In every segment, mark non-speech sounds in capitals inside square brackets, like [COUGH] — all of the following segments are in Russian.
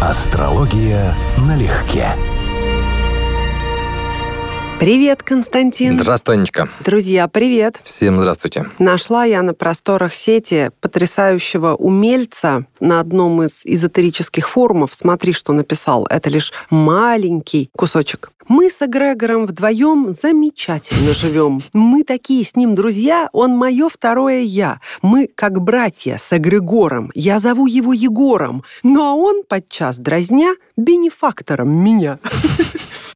Астрология налегке. Привет, Константин. Здравствуй, Анечка. Друзья, привет. Всем здравствуйте. Нашла я на просторах сети потрясающего умельца на одном из эзотерических форумов. Смотри, что написал. Это лишь маленький кусочек. Мы с Эгрегором вдвоем замечательно живем. Мы такие с ним друзья, он мое второе я. Мы как братья с Эгрегором. Я зову его Егором. Ну а он, подчас дразня, бенефактором меня. [LAUGHS]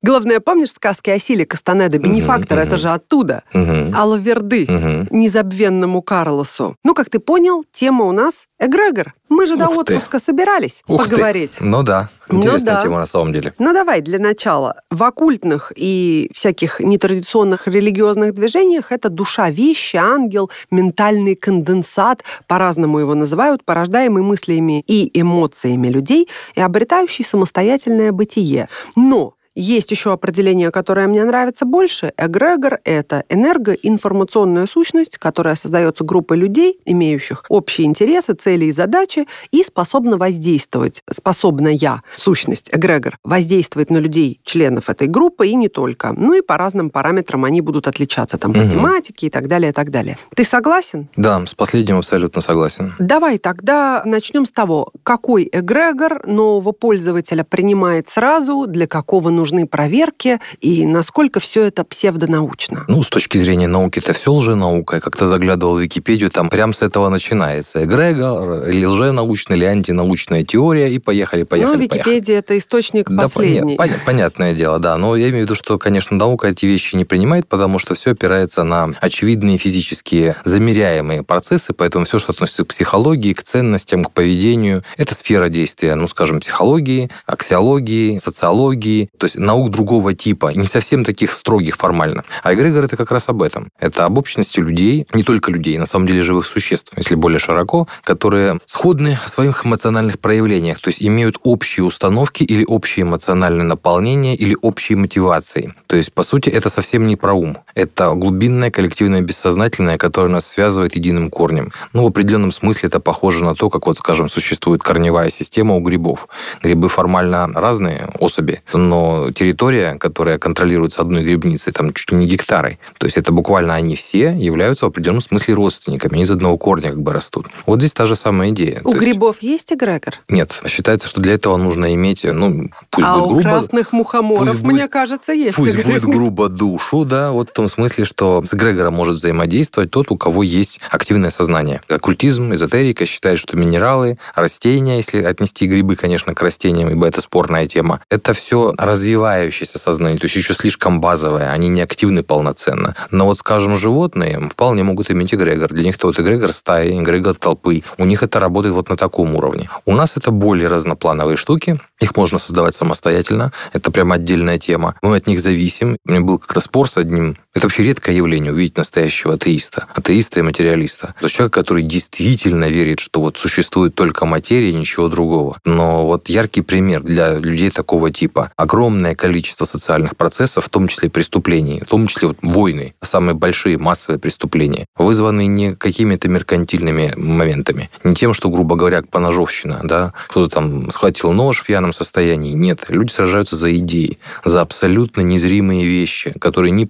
Главное, помнишь сказки о силе Кастанеда, бенефактор, это же оттуда. Алаверды, незабвенному Карлосу. Ну, как ты понял, тема у нас эгрегор. Мы же до Ух ты. отпуска собирались Ух поговорить. Ты. Ну да, Ну интересная да. тема на самом деле. Ну давай для начала. В оккультных и всяких нетрадиционных религиозных движениях это душа вещи, ангел, ментальный конденсат, по-разному его называют, порождаемый мыслями и эмоциями людей и обретающий самостоятельное бытие. Но есть еще определение, которое мне нравится больше. Эгрегор — это энергоинформационная сущность, которая создается группой людей, имеющих общие интересы, цели и задачи, и способна воздействовать. Способная сущность, эгрегор, воздействовать на людей, членов этой группы, и не только. Ну и по разным параметрам они будут отличаться, там, по Мгм. тематике и так далее, и так далее. Ты согласен? Да, с последним абсолютно согласен. Давай тогда начнем с того, какой эгрегор нового пользователя принимает сразу, для какого нужны проверки и насколько все это псевдонаучно. Ну, с точки зрения науки, это все лженаука. Я как-то заглядывал в Википедию, там прям с этого начинается. Эгрегор, или лженаучная, или антинаучная теория, и поехали, поехали, ну, поехали. Википедия это источник Да, последний. поня- понятное дело, да. Но я имею в виду, что, конечно, наука эти вещи не принимает, потому что все опирается на очевидные физические замеряемые процессы, поэтому все, что относится к психологии, к ценностям, к поведению, это сфера действия, ну, скажем, психологии, аксиологии, социологии, то есть наук другого типа, не совсем таких строгих формально. А эгрегор это как раз об этом. Это об общности людей, не только людей, на самом деле живых существ, если более широко, которые сходны в своих эмоциональных проявлениях, то есть имеют общие установки или общее эмоциональное наполнение или общие мотивации. То есть, по сути, это совсем не про ум. Это глубинное коллективное бессознательное, которое нас связывает единым корнем. Ну, в определенном смысле это похоже на то, как вот, скажем, существует корневая система у грибов. Грибы формально разные особи, но территория, которая контролируется одной грибницей, там чуть ли не гектары. То есть это буквально они все являются в определенном смысле родственниками, они из одного корня как бы растут. Вот здесь та же самая идея. У То есть- грибов есть эгрегор? Нет, считается, что для этого нужно иметь, ну, пусть а будет у грубо, красных мухоморов, будет- мне кажется, есть пусть эгрегор. будет грубо душу, да, вот в том смысле, что с эгрегором может взаимодействовать тот, у кого есть активное сознание. Оккультизм, эзотерика считает, что минералы, растения, если отнести грибы, конечно, к растениям, ибо это спорная тема, это все развивающееся сознание, то есть еще слишком базовое, они не активны полноценно. Но вот, скажем, животные вполне могут иметь эгрегор. Для них это вот эгрегор стаи, эгрегор толпы. У них это работает вот на таком уровне. У нас это более разноплановые штуки, их можно создавать самостоятельно, это прям отдельная тема. Мы от них зависим. У меня был как-то спор с одним это вообще редкое явление увидеть настоящего атеиста. Атеиста и материалиста. То есть человек, который действительно верит, что вот существует только материя и ничего другого. Но вот яркий пример для людей такого типа. Огромное количество социальных процессов, в том числе преступлений, в том числе вот войны, самые большие массовые преступления, вызваны не какими-то меркантильными моментами, не тем, что, грубо говоря, поножовщина, да, кто-то там схватил нож в пьяном состоянии. Нет, люди сражаются за идеи, за абсолютно незримые вещи, которые не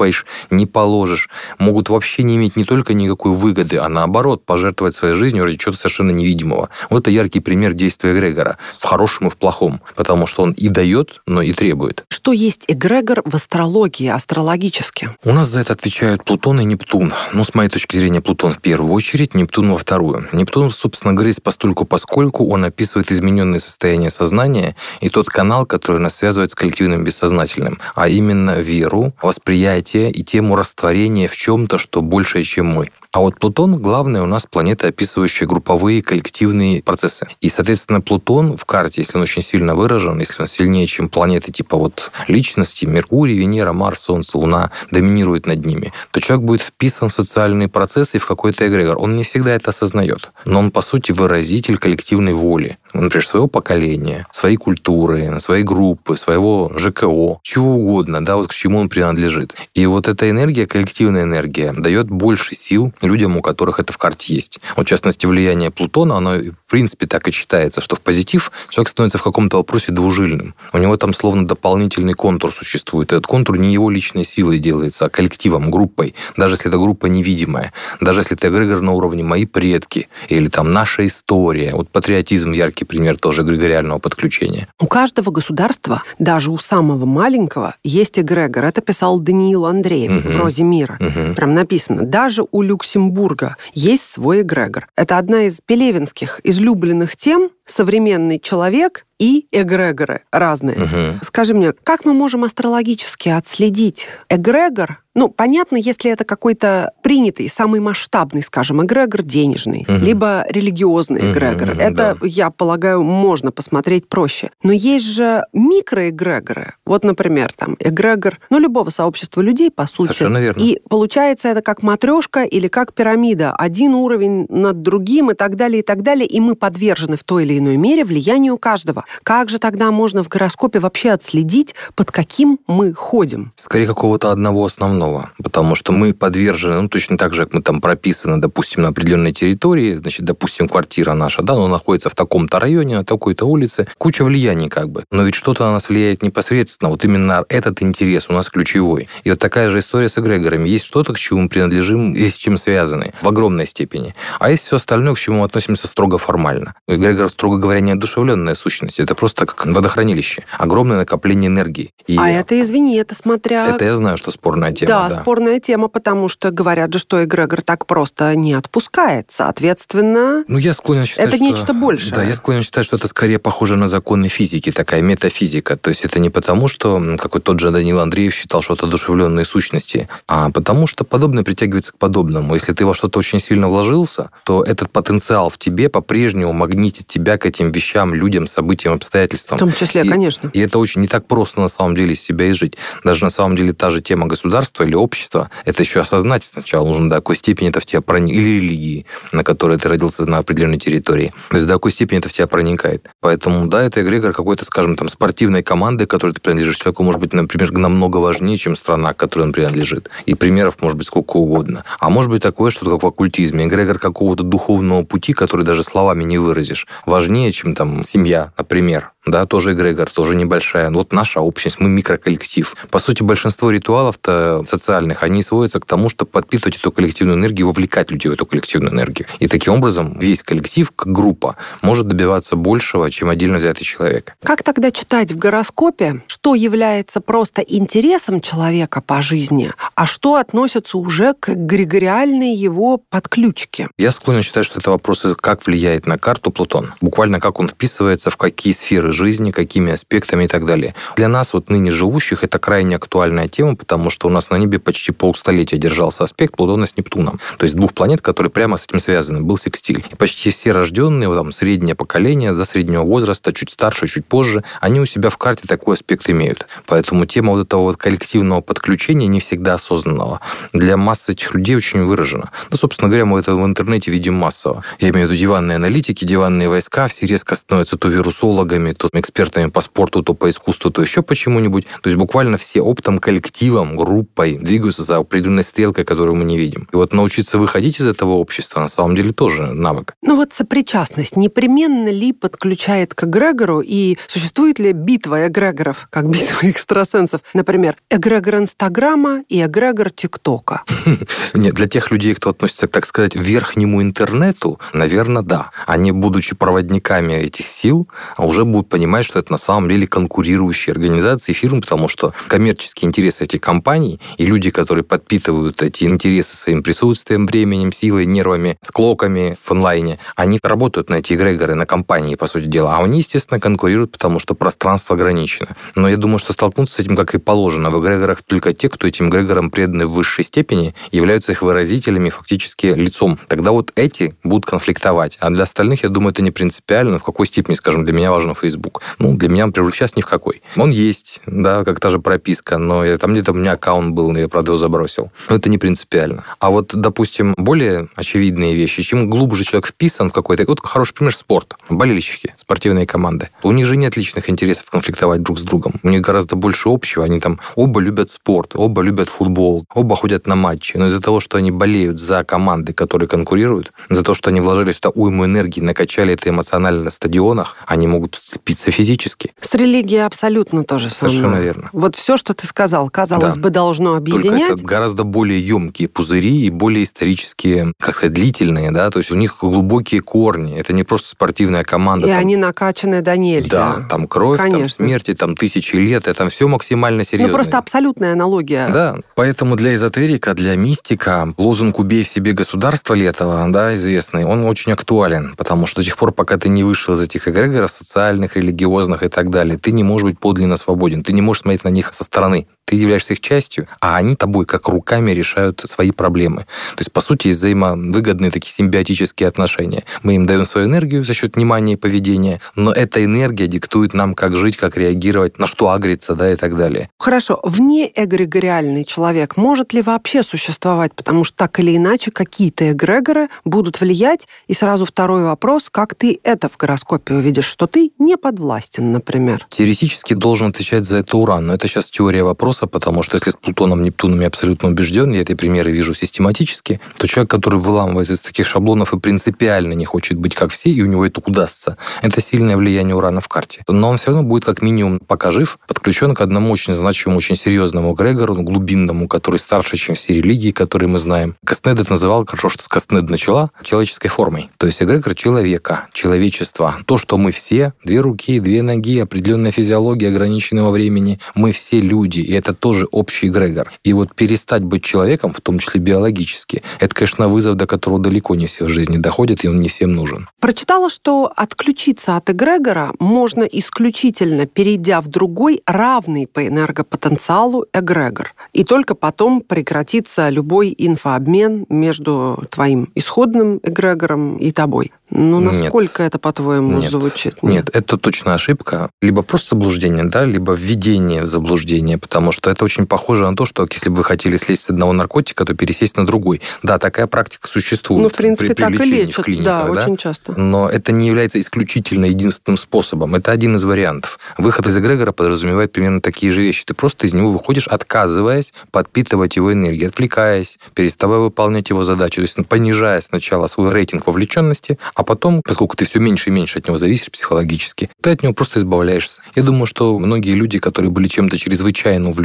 пощупаешь, не положишь, могут вообще не иметь не только никакой выгоды, а наоборот, пожертвовать своей жизнью ради чего-то совершенно невидимого. Вот это яркий пример действия Грегора, в хорошем и в плохом, потому что он и дает, но и требует. Что есть эгрегор в астрологии, астрологически? У нас за это отвечают Плутон и Нептун. Ну, с моей точки зрения, Плутон в первую очередь, Нептун во вторую. Нептун, собственно говоря, постольку поскольку он описывает измененное состояние сознания и тот канал, который нас связывает с коллективным бессознательным, а именно веру, восприятие и тему растворения в чем-то, что большее, чем мы. А вот Плутон, главное, у нас планета, описывающая групповые коллективные процессы. И, соответственно, Плутон в карте, если он очень сильно выражен, если он сильнее, чем планеты типа вот личности, Меркурий, Венера, Марс, Солнце, Луна, доминирует над ними, то человек будет вписан в социальные процессы и в какой-то эгрегор. Он не всегда это осознает. Но он, по сути, выразитель коллективной воли. например, своего поколения, своей культуры, своей группы, своего ЖКО, чего угодно, да, вот к чему он принадлежит. И вот эта энергия, коллективная энергия, дает больше сил людям, у которых это в карте есть. Вот, в частности, влияние Плутона, оно, в принципе, так и читается, что в позитив человек становится в каком-то вопросе двужильным. У него там словно дополнительный контур существует. Этот контур не его личной силой делается, а коллективом, группой. Даже если эта группа невидимая. Даже если это эгрегор на уровне «мои предки» или там «наша история». Вот патриотизм яркий пример тоже эгрегориального подключения. У каждого государства, даже у самого маленького, есть эгрегор. Это писал Даниил Андреев угу. в «Розе мира». Угу. Прям написано. Даже у Люксембурга есть свой эгрегор. Это одна из пелевинских излюбленных тем современный человек и эгрегоры разные. Угу. Скажи мне, как мы можем астрологически отследить эгрегор? Ну, понятно, если это какой-то принятый, самый масштабный, скажем, эгрегор денежный, угу. либо религиозный эгрегор. Угу, это, да. я полагаю, можно посмотреть проще. Но есть же микроэгрегоры. Вот, например, там эгрегор, ну, любого сообщества людей, по сути. Совершенно верно. И получается это как матрешка или как пирамида. Один уровень над другим и так далее, и так далее. И мы подвержены в той или иной мере влиянию каждого. Как же тогда можно в гороскопе вообще отследить, под каким мы ходим? Скорее, какого-то одного основного. Потому что мы подвержены, ну, точно так же, как мы там прописаны, допустим, на определенной территории, значит, допустим, квартира наша, да, она находится в таком-то районе, на такой-то улице, куча влияний как бы. Но ведь что-то на нас влияет непосредственно. Вот именно этот интерес у нас ключевой. И вот такая же история с эгрегорами. Есть что-то, к чему мы принадлежим и с чем связаны в огромной степени. А есть все остальное, к чему мы относимся строго формально. Эгрегор, строго говоря, неодушевленная сущность. Это просто как водохранилище. Огромное накопление энергии. И а это, извини, это смотря... Это я знаю, что спорная тема. Да, да, спорная тема, потому что говорят же, что эгрегор так просто не отпускает. Соответственно, ну, я склонен считать, это что... нечто большее. Да, я склонен считать, что это скорее похоже на законы физики, такая метафизика. То есть это не потому, что, как вот тот же Данил Андреев считал, что это одушевленные сущности, а потому что подобное притягивается к подобному. Если ты во что-то очень сильно вложился, то этот потенциал в тебе по-прежнему магнитит тебя к этим вещам, людям, событиям, обстоятельствам. В том числе, и, конечно. И это очень не так просто на самом деле из себя изжить. Даже на самом деле та же тема государства или общества, это еще осознать сначала нужно, до какой степени это в тебя проникает, или религии, на которой ты родился на определенной территории. То есть до какой степени это в тебя проникает. Поэтому, да, это эгрегор какой-то, скажем, там, спортивной команды, которой ты принадлежишь человеку, может быть, например, намного важнее, чем страна, к которой он принадлежит. И примеров может быть сколько угодно. А может быть такое, что как в оккультизме. Эгрегор какого-то духовного пути, который даже словами не выразишь. Важнее, чем там семья, например да, тоже эгрегор, тоже небольшая. Вот наша общность, мы микроколлектив. По сути, большинство ритуалов-то социальных, они сводятся к тому, чтобы подпитывать эту коллективную энергию, вовлекать людей в эту коллективную энергию. И таким образом весь коллектив, как группа, может добиваться большего, чем отдельно взятый человек. Как тогда читать в гороскопе, что является просто интересом человека по жизни, а что относится уже к эгрегориальной его подключке? Я склонен считать, что это вопрос, как влияет на карту Плутон. Буквально как он вписывается в какие сферы жизни, какими аспектами и так далее. Для нас, вот ныне живущих, это крайне актуальная тема, потому что у нас на небе почти полстолетия держался аспект Плутона с Нептуном. То есть двух планет, которые прямо с этим связаны, был секстиль. И почти все рожденные, там, среднее поколение, до среднего возраста, чуть старше, чуть позже, они у себя в карте такой аспект имеют. Поэтому тема вот этого вот коллективного подключения не всегда осознанного. Для массы этих людей очень выражена. Ну, собственно говоря, мы это в интернете видим массово. Я имею в виду диванные аналитики, диванные войска, все резко становятся то вирусологами, то экспертами по спорту, то по искусству, то еще почему-нибудь. То есть буквально все оптом, коллективом, группой двигаются за определенной стрелкой, которую мы не видим. И вот научиться выходить из этого общества на самом деле тоже навык. Ну вот сопричастность непременно ли подключает к эгрегору и существует ли битва эгрегоров, как битва экстрасенсов? Например, эгрегор Инстаграма и эгрегор ТикТока. [LAUGHS] Нет, для тех людей, кто относится, так сказать, к верхнему интернету, наверное, да. Они, будучи проводниками этих сил, уже будут понимать, что это на самом деле конкурирующие организации, фирмы, потому что коммерческие интересы этих компаний и люди, которые подпитывают эти интересы своим присутствием, временем, силой, нервами, склоками в онлайне, они работают на эти эгрегоры, на компании, по сути дела. А они, естественно, конкурируют, потому что пространство ограничено. Но я думаю, что столкнуться с этим, как и положено, в эгрегорах только те, кто этим эгрегорам преданы в высшей степени, являются их выразителями, фактически лицом. Тогда вот эти будут конфликтовать. А для остальных, я думаю, это не принципиально. В какой степени, скажем, для меня важен Facebook Facebook. Ну, для меня, например, сейчас ни в какой. Он есть, да, как та же прописка, но я, там где-то у меня аккаунт был, я, правда, его забросил. Но это не принципиально. А вот, допустим, более очевидные вещи, чем глубже человек вписан в какой-то... Вот хороший пример спорт. Болельщики, спортивные команды. У них же нет личных интересов конфликтовать друг с другом. У них гораздо больше общего. Они там оба любят спорт, оба любят футбол, оба ходят на матчи. Но из-за того, что они болеют за команды, которые конкурируют, за то, что они вложили сюда уйму энергии, накачали это эмоционально на стадионах, они могут сцепиться физически. С религией абсолютно то же самое. Совершенно верно. Вот все, что ты сказал, казалось да. бы, должно объединять. Только это гораздо более емкие пузыри и более исторические, как сказать, длительные, да, то есть у них глубокие корни. Это не просто спортивная команда. И там... они накачаны до нельзя. Да, там кровь, Конечно. там смерти, там тысячи лет, это все максимально серьезно. Ну, просто абсолютная аналогия. Да, поэтому для эзотерика, для мистика лозунг «убей в себе государство» Летова, да, известный, он очень актуален, потому что до тех пор, пока ты не вышел из этих эгрегоров социальных, религиозных и так далее, ты не можешь быть подлинно свободен, ты не можешь смотреть на них со стороны ты являешься их частью, а они тобой как руками решают свои проблемы. То есть, по сути, взаимовыгодные такие симбиотические отношения. Мы им даем свою энергию за счет внимания и поведения, но эта энергия диктует нам, как жить, как реагировать, на что агриться, да, и так далее. Хорошо. Вне эгрегориальный человек может ли вообще существовать? Потому что так или иначе какие-то эгрегоры будут влиять. И сразу второй вопрос, как ты это в гороскопе увидишь, что ты не подвластен, например? Теоретически должен отвечать за это Уран, но это сейчас теория вопроса, вопроса, потому что если с Плутоном, Нептуном я абсолютно убежден, я эти примеры вижу систематически, то человек, который выламывается из таких шаблонов и принципиально не хочет быть как все, и у него это удастся, это сильное влияние Урана в карте. Но он все равно будет как минимум, пока жив, подключен к одному очень значимому, очень серьезному Грегору, глубинному, который старше, чем все религии, которые мы знаем. Кастнед это называл, хорошо, что с начала, человеческой формой. То есть эгрегор человека, человечества. То, что мы все, две руки, две ноги, определенная физиология, ограниченного времени, мы все люди, и это тоже общий эгрегор. И вот перестать быть человеком, в том числе биологически, это, конечно, вызов, до которого далеко не все в жизни доходят, и он не всем нужен. Прочитала, что отключиться от эгрегора можно исключительно перейдя в другой, равный по энергопотенциалу эгрегор. И только потом прекратится любой инфообмен между твоим исходным эгрегором и тобой. Ну, насколько нет. это, по-твоему, нет. звучит? Нет. нет, это точно ошибка. Либо просто заблуждение, да, либо введение в заблуждение, потому что это очень похоже на то, что если бы вы хотели слезть с одного наркотика, то пересесть на другой. Да, такая практика существует. Ну, в принципе, при, при так и лечат, да, да, очень часто. Но это не является исключительно единственным способом. Это один из вариантов. Выход из эгрегора подразумевает примерно такие же вещи. Ты просто из него выходишь, отказываясь подпитывать его энергией, отвлекаясь, переставая выполнять его задачи, то есть понижая сначала свой рейтинг вовлеченности, а потом, поскольку ты все меньше и меньше от него зависишь психологически, ты от него просто избавляешься. Я думаю, что многие люди, которые были чем-то чрезвычайно увлечены,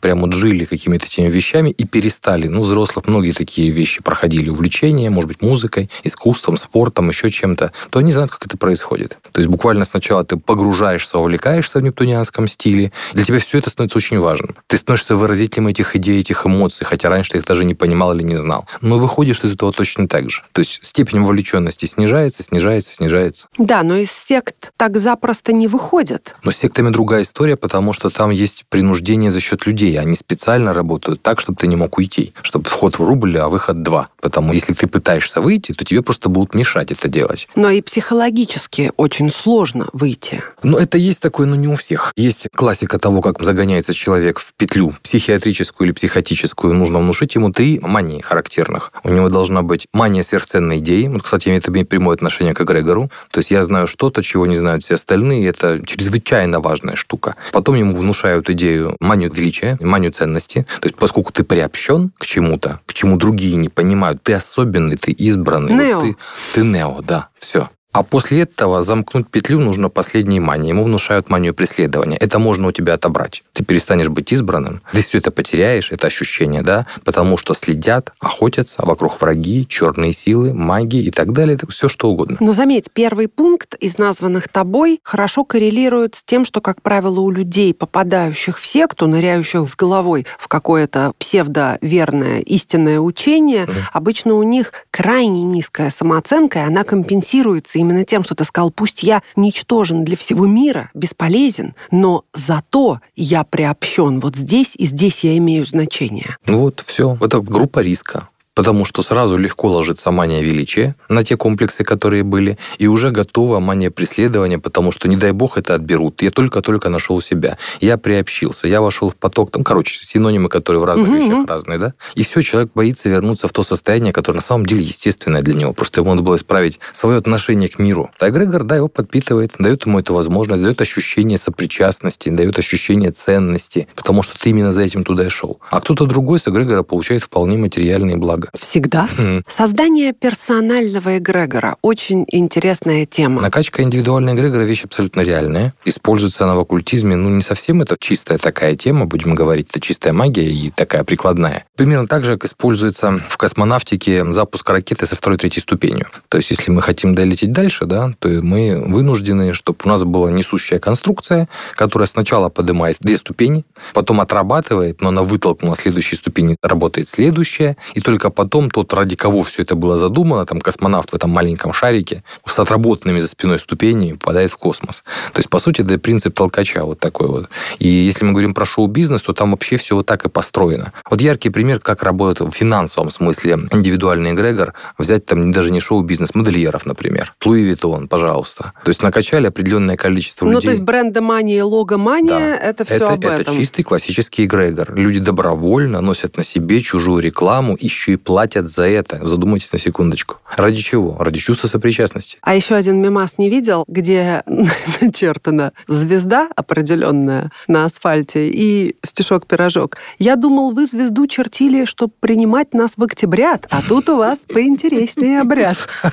прямо вот жили какими-то этими вещами и перестали. Ну, взрослых многие такие вещи проходили. Увлечения, может быть, музыкой, искусством, спортом, еще чем-то, то они знают, как это происходит. То есть буквально сначала ты погружаешься, увлекаешься в нептунианском стиле. Для тебя все это становится очень важным. Ты становишься выразителем этих идей, этих эмоций, хотя раньше ты их даже не понимал или не знал. Но выходишь из этого точно так же. То есть степень вовлеченности снижается, снижается, снижается, снижается. Да, но из сект так запросто не выходят. Но с сектами другая история, потому что там есть принуждение за счет людей. Они специально работают так, чтобы ты не мог уйти. Чтобы вход в рубль, а выход два. Потому если ты пытаешься выйти, то тебе просто будут мешать это делать. Но и психологически очень сложно выйти. Ну, это есть такое, но не у всех. Есть классика того, как загоняется человек в петлю психиатрическую или психотическую. Нужно внушить ему три мании характерных. У него должна быть мания сверхценной идеи. Вот, кстати, это прямое отношение к эгрегору. То есть я знаю что-то, чего не знают все остальные. Это чрезвычайно важная штука. Потом ему внушают идею манию величия, манию ценности. То есть поскольку ты приобщен к чему-то, к чему другие не понимают, ты особенный, ты избранный. Нео. Вот ты, ты нео, да, все. А после этого замкнуть петлю нужно последней мании. Ему внушают манию преследования. Это можно у тебя отобрать. Ты перестанешь быть избранным. Ты все это потеряешь, это ощущение, да? Потому что следят, охотятся, вокруг враги, черные силы, маги и так далее. Это все что угодно. Но заметь, первый пункт из названных тобой хорошо коррелирует с тем, что, как правило, у людей, попадающих в секту, ныряющих с головой в какое-то псевдоверное истинное учение, mm. обычно у них крайне низкая самооценка, и она компенсируется именно тем, что ты сказал, пусть я ничтожен для всего мира, бесполезен, но зато я приобщен вот здесь, и здесь я имею значение. Ну вот, все. Это группа риска потому что сразу легко ложится мания величия на те комплексы, которые были, и уже готова мания преследования, потому что, не дай бог, это отберут. Я только-только нашел себя. Я приобщился, я вошел в поток. Там, короче, синонимы, которые в разных угу, вещах разные, да? И все, человек боится вернуться в то состояние, которое на самом деле естественное для него. Просто ему надо было исправить свое отношение к миру. А эгрегор, да, его подпитывает, дает ему эту возможность, дает ощущение сопричастности, дает ощущение ценности, потому что ты именно за этим туда и шел. А кто-то другой с эгрегора получает вполне материальные блага. Всегда. Создание персонального эгрегора – очень интересная тема. Накачка индивидуального эгрегора – вещь абсолютно реальная. Используется она в оккультизме, ну, не совсем это чистая такая тема, будем говорить, это чистая магия и такая прикладная. Примерно так же, как используется в космонавтике запуск ракеты со второй-третьей ступенью. То есть, если мы хотим долететь дальше, да, то мы вынуждены, чтобы у нас была несущая конструкция, которая сначала поднимает две ступени, потом отрабатывает, но она вытолкнула следующие ступени, работает следующая, и только потом тот, ради кого все это было задумано, там космонавт в этом маленьком шарике с отработанными за спиной ступенями попадает в космос. То есть, по сути, это принцип толкача вот такой вот. И если мы говорим про шоу-бизнес, то там вообще все вот так и построено. Вот яркий пример, как работает в финансовом смысле индивидуальный эгрегор, взять там даже не шоу-бизнес, модельеров, например. Луи Виттон, пожалуйста. То есть накачали определенное количество ну, людей. Ну, то есть брендомания и логомания, да. это все это, об этом. Это чистый классический эгрегор. Люди добровольно носят на себе чужую рекламу, еще и платят за это. Задумайтесь на секундочку. Ради чего? Ради чувства сопричастности. А еще один мемас не видел, где [LAUGHS] начертана звезда определенная на асфальте и стишок-пирожок. Я думал, вы звезду чертили, чтобы принимать нас в октябрят, а тут у вас поинтереснее обряд. [LAUGHS]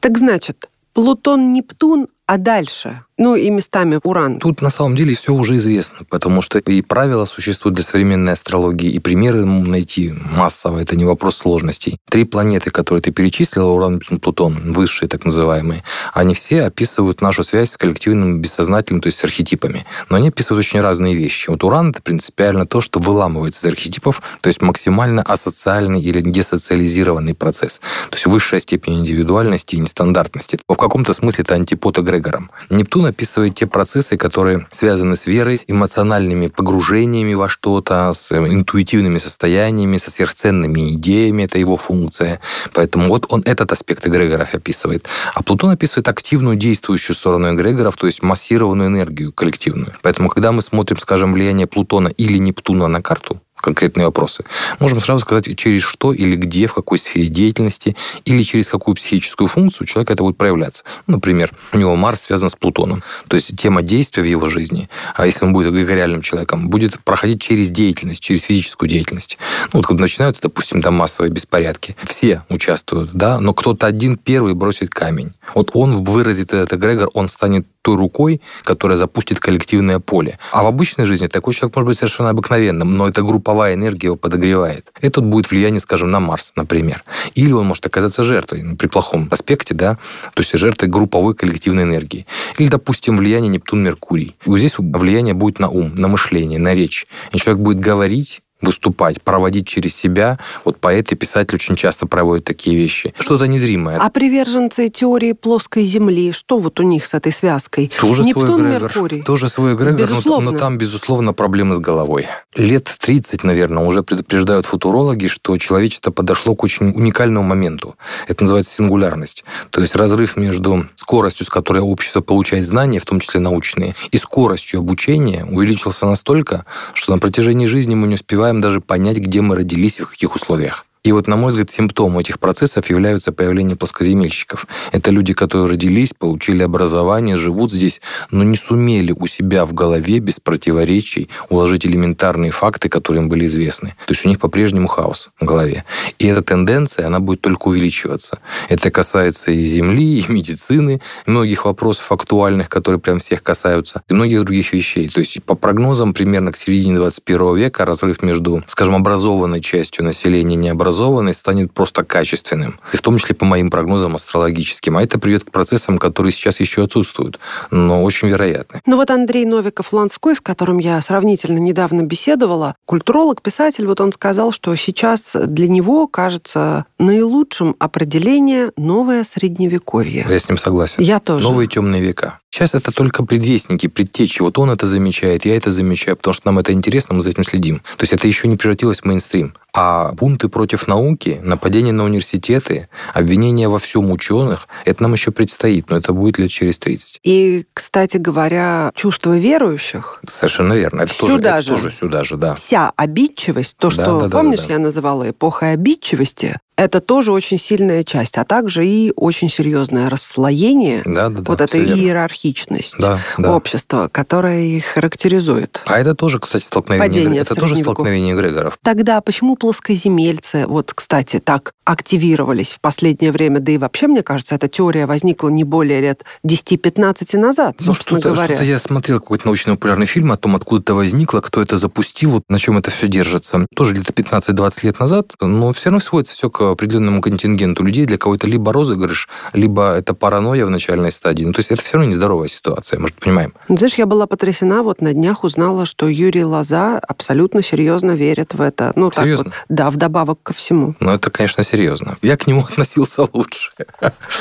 Так значит, Плутон-Нептун, а дальше? Ну и местами Уран. Тут на самом деле все уже известно, потому что и правила существуют для современной астрологии, и примеры найти массово, это не вопрос сложностей. Три планеты, которые ты перечислила, Уран, Плутон, высшие так называемые, они все описывают нашу связь с коллективным бессознательным, то есть с архетипами. Но они описывают очень разные вещи. Вот Уран — это принципиально то, что выламывается из архетипов, то есть максимально асоциальный или десоциализированный процесс. То есть высшая степень индивидуальности и нестандартности. В каком-то смысле это антипод эгрегорам. Нептун описывает те процессы, которые связаны с верой, эмоциональными погружениями во что-то, с интуитивными состояниями, со сверхценными идеями, это его функция. Поэтому вот он этот аспект эгрегоров описывает. А Плутон описывает активную действующую сторону эгрегоров, то есть массированную энергию коллективную. Поэтому, когда мы смотрим, скажем, влияние Плутона или Нептуна на карту, конкретные вопросы. Можем сразу сказать, через что или где, в какой сфере деятельности, или через какую психическую функцию у человека это будет проявляться. Например, у него Марс связан с Плутоном. То есть тема действия в его жизни, а если он будет эгрегориальным человеком, будет проходить через деятельность, через физическую деятельность. Ну, вот когда начинаются, допустим, там массовые беспорядки, все участвуют, да, но кто-то один первый бросит камень. Вот он выразит этот эгрегор, он станет той рукой, которая запустит коллективное поле. А в обычной жизни такой человек может быть совершенно обыкновенным, но эта групповая энергия его подогревает. Тут будет влияние, скажем, на Марс, например. Или он может оказаться жертвой, ну, при плохом аспекте, да, то есть жертвой групповой коллективной энергии. Или, допустим, влияние Нептун-Меркурий. Вот здесь влияние будет на ум, на мышление, на речь. И человек будет говорить выступать, проводить через себя. Вот поэты и писатели очень часто проводят такие вещи. Что-то незримое. А приверженцы теории плоской Земли, что вот у них с этой связкой? Тоже Нептун, свой эгрегор. Меркурий. Тоже свой эгрегор, но, но там, безусловно, проблемы с головой. Лет 30, наверное, уже предупреждают футурологи, что человечество подошло к очень уникальному моменту. Это называется сингулярность. То есть разрыв между скоростью, с которой общество получает знания, в том числе научные, и скоростью обучения увеличился настолько, что на протяжении жизни мы не успеваем успеваем даже понять, где мы родились и в каких условиях. И вот, на мой взгляд, симптомом этих процессов являются появление плоскоземельщиков. Это люди, которые родились, получили образование, живут здесь, но не сумели у себя в голове без противоречий уложить элементарные факты, которые им были известны. То есть у них по-прежнему хаос в голове. И эта тенденция, она будет только увеличиваться. Это касается и Земли, и медицины, многих вопросов актуальных, которые прям всех касаются, и многих других вещей. То есть по прогнозам, примерно к середине 21 века разрыв между, скажем, образованной частью населения и необразованной образованный станет просто качественным. И в том числе по моим прогнозам астрологическим. А это приведет к процессам, которые сейчас еще отсутствуют, но очень вероятны. Ну вот Андрей Новиков-Ланской, с которым я сравнительно недавно беседовала, культуролог, писатель, вот он сказал, что сейчас для него кажется наилучшим определение новое средневековье. Я с ним согласен. Я тоже. Новые темные века. Сейчас это только предвестники, предтечи. Вот он это замечает, я это замечаю, потому что нам это интересно, мы за этим следим. То есть это еще не превратилось в мейнстрим. А бунты против науки, нападения на университеты, обвинения во всем ученых, это нам еще предстоит, но это будет лет через 30. И, кстати говоря, чувство верующих... Совершенно верно. Это, сюда тоже, же. это тоже сюда же, да. Вся обидчивость, то, Да, что, да, да, помнишь, да, да. я называла эпохой обидчивости, это тоже очень сильная часть, а также и очень серьезное расслоение, Да, да, да. вот эта иерархичность Да, да. общества, которая их характеризует. А это тоже, кстати, столкновение. Падение это тоже столкновение эгрегоров. Тогда почему плоскоземельцы, вот, кстати, так активировались в последнее время, да и вообще, мне кажется, эта теория возникла не более лет 10-15 назад, Ну, собственно что-то, говоря. что-то я смотрел какой-то научно-популярный фильм о том, откуда это возникло, кто это запустил, на чем это все держится. Тоже где-то 15-20 лет назад, но все равно сводится все к определенному контингенту людей, для кого это либо розыгрыш, либо это паранойя в начальной стадии. Ну, то есть это все равно нездоровая ситуация, мы же понимаем. Ну, Знаешь, я была потрясена, вот на днях узнала, что Юрий Лоза абсолютно серьезно верит в это. Ну, так Серьезно? вот, да, вдобавок ко всему. Но это, конечно, серьезно. Я к нему [LAUGHS] относился лучше.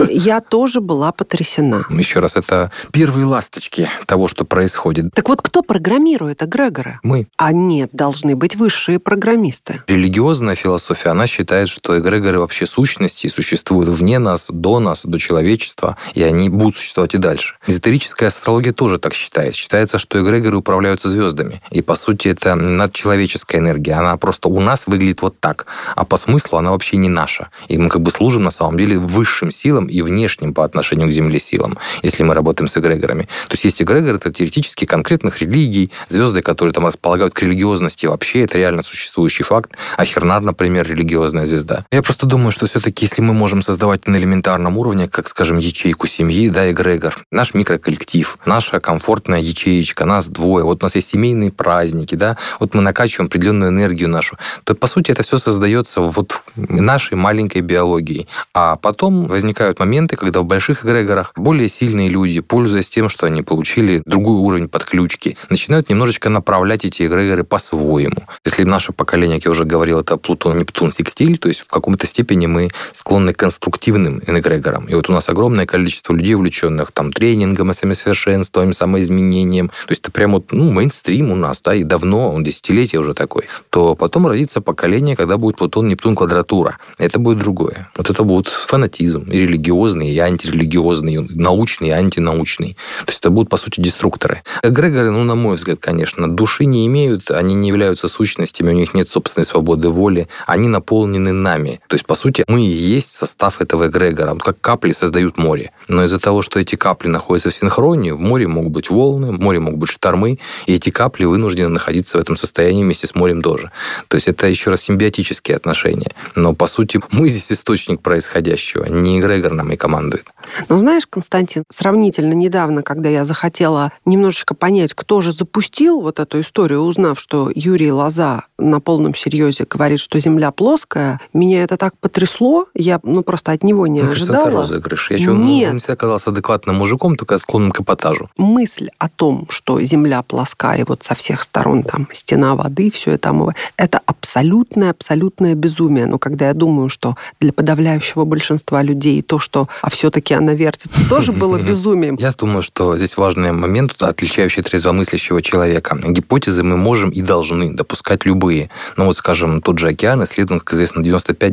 Я тоже была потрясена. Еще раз, это первые ласточки того, что происходит. Так вот, кто программирует эгрегоры? Мы. А нет, должны быть высшие программисты. Религиозная философия, она считает, что эгрегоры вообще сущности существуют вне нас, до нас, до человечества, и они будут существовать и дальше. Эзотерическая астрология тоже так считает. Считается, что эгрегоры управляются звездами. И, по сути, это надчеловеческая энергия. Она просто у нас выглядит вот так. А по смыслу она вообще не наша. И мы как бы служим, на самом деле, высшим силам и внешним по отношению к Земле силам, если мы работаем с эгрегорами. То есть есть эгрегоры, это теоретически конкретных религий, звезды, которые там располагают к религиозности вообще, это реально существующий факт. Ахернар, например, религиозная звезда. Я просто думаю, что все-таки, если мы можем создавать на элементарном уровне, как, скажем, ячейку семьи, да, эгрегор, наш микроколлектив, наша комфортная ячеечка, нас двое, вот у нас есть семейные праздники, да, вот мы накачиваем определенную энергию нашу, то, по сути, это все создается вот нашей маленькой биологией. А потом возникают моменты, когда в больших эгрегорах более сильные люди, пользуясь тем, что они получили другой уровень подключки, начинают немножечко направлять эти эгрегоры по-своему. Если наше поколение, как я уже говорил, это Плутон, Нептун, Секстиль, то есть в каком-то степени мы склонны к конструктивным эгрегорам. И вот у нас огромное количество людей, увлеченных там тренингом, самосовершенствованием, самоизменением. То есть это прям вот, ну, мейнстрим у нас, да, и давно, он десятилетия уже такой. То потом родится поколение, когда будет Плутон, Нептун, квадратура. Это будет другое. Вот это будет фанатизм, и религиозный, и антирелигиозный, и научный, и антинаучный. То есть это будут, по сути, деструкторы. Эгрегоры, ну, на мой взгляд, конечно, души не имеют, они не являются сущностями, у них нет собственной свободы воли, они наполнены нами. То есть, по сути, мы и есть состав этого эгрегора. Вот как капли создают море. Но из-за того, что эти капли находятся в синхроне, в море могут быть волны, в море могут быть штормы, и эти капли вынуждены находиться в этом состоянии вместе с морем тоже. То есть это еще раз симбиотические отношения. Но, по сути, мы здесь источник происходящего, не эгрегор нам и командует. Но знаешь, Константин, сравнительно недавно, когда я захотела немножечко понять, кто же запустил вот эту историю, узнав, что Юрий Лоза на полном серьезе говорит, что Земля плоская, меня это так потрясло, я ну просто от него не Мне кажется, это ожидала. розыгрыш. Я что, Нет. он всегда казался адекватным мужиком, только склонным к эпатажу. Мысль о том, что Земля плоская, и вот со всех сторон там стена воды, все это омывает, это абсолютное, абсолютное безумие. Но когда я думаю, что для подавляющего большинства людей то, что а все-таки она вертится, тоже было [LAUGHS] безумием. Я думаю, что здесь важный момент, отличающий трезвомыслящего человека. Гипотезы мы можем и должны допускать любые. Ну вот, скажем, тот же океан исследован, как известно,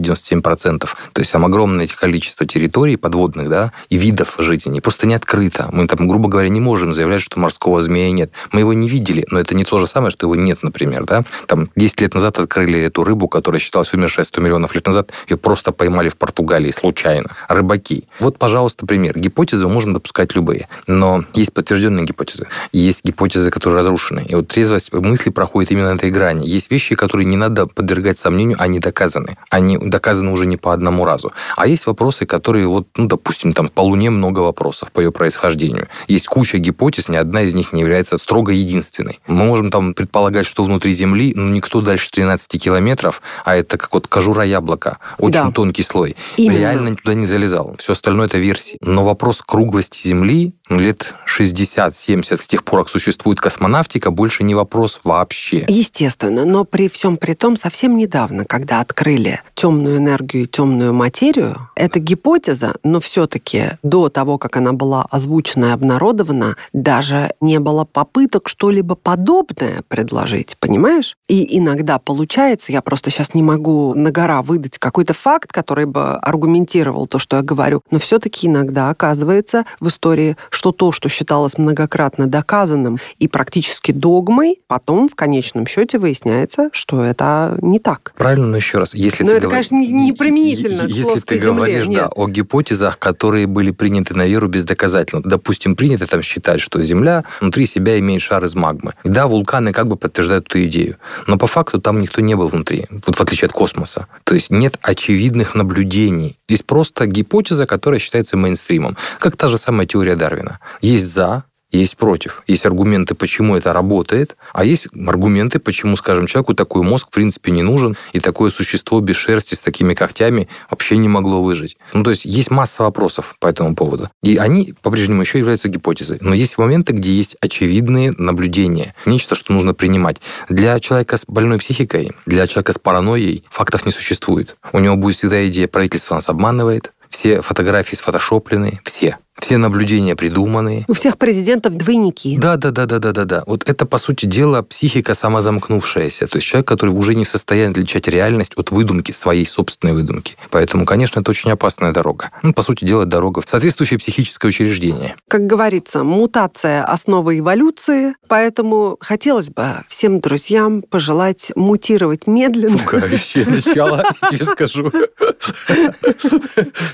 95-97%. То есть там огромное количество территорий подводных, да, и видов жизни просто не открыто. Мы там, грубо говоря, не можем заявлять, что морского змея нет. Мы его не видели, но это не то же самое, что его нет, например, да. Там 10 лет назад открыли эту рыбу, которая считалась умершей 100 миллионов лет назад, ее просто поймали в Португалии случайно. Рыбаки. Вот, пожалуйста, пример. Гипотезы можем допускать любые. Но есть подтвержденные гипотезы. Есть гипотезы, которые разрушены. И вот трезвость мысли проходит именно на этой грани. Есть вещи, которые не надо подвергать сомнению, они доказаны. Они доказаны уже не по одному разу. А есть вопросы, которые, вот, ну, допустим, там по Луне много вопросов по ее происхождению. Есть куча гипотез, ни одна из них не является строго единственной. Мы можем там предполагать, что внутри Земли, ну, никто дальше 13 километров, а это как вот кожура яблока, очень Да. тонкий слой. Именно. Реально туда не залезал. Все остальное это версии. Но вопрос круглости Земли лет 60-70 с тех пор, как существует космонавтика, больше не вопрос вообще. Естественно, но при всем при том, совсем недавно, когда открыли темную энергию и темную материю, эта гипотеза, но все-таки до того, как она была озвучена и обнародована, даже не было попыток что-либо подобное предложить, понимаешь? И иногда получается, я просто сейчас не могу на гора выдать какой-то факт, который бы аргументировал то, что я говорю, но все-таки иногда оказывается в истории, что то, что считалось многократно доказанным и практически догмой, потом в конечном счете выясняется, что это не так. Правильно, но еще раз, если но ты это, говор- конечно, не, не применительно если ты земле, говоришь, нет. да, о гипотезах, которые были приняты на веру бездоказательно. Допустим, принято там считать, что Земля внутри себя имеет шар из магмы. Да, вулканы как бы подтверждают эту идею, но по факту там никто не был внутри, вот в отличие от космоса. То есть нет очевидных наблюдений. Есть просто гипотеза, которая считается мейнстримом, как та же самая теория Дарвина. Есть за, есть против. Есть аргументы, почему это работает, а есть аргументы, почему, скажем, человеку такой мозг в принципе не нужен, и такое существо без шерсти с такими когтями вообще не могло выжить. Ну, то есть есть масса вопросов по этому поводу. И они по-прежнему еще являются гипотезой. Но есть моменты, где есть очевидные наблюдения, нечто, что нужно принимать. Для человека с больной психикой, для человека с паранойей фактов не существует. У него будет всегда идея, правительство нас обманывает, все фотографии сфотошоплены, все. Все наблюдения придуманные. У всех президентов двойники. Да, да, да, да, да, да, да. Вот это, по сути дела, психика самозамкнувшаяся. То есть человек, который уже не в состоянии отличать реальность от выдумки, своей собственной выдумки. Поэтому, конечно, это очень опасная дорога. Ну, по сути дела, дорога в соответствующее психическое учреждение. Как говорится, мутация – основа эволюции, поэтому хотелось бы всем друзьям пожелать мутировать медленно. Пугающее начало, я тебе скажу. [LAUGHS]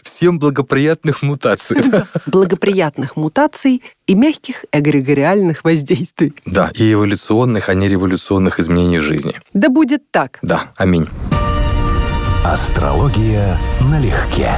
Всем благоприятных мутаций. Благоприятных мутаций и мягких эгрегориальных воздействий. Да, и эволюционных, а не революционных изменений жизни. Да будет так. Да, аминь. Астрология налегке.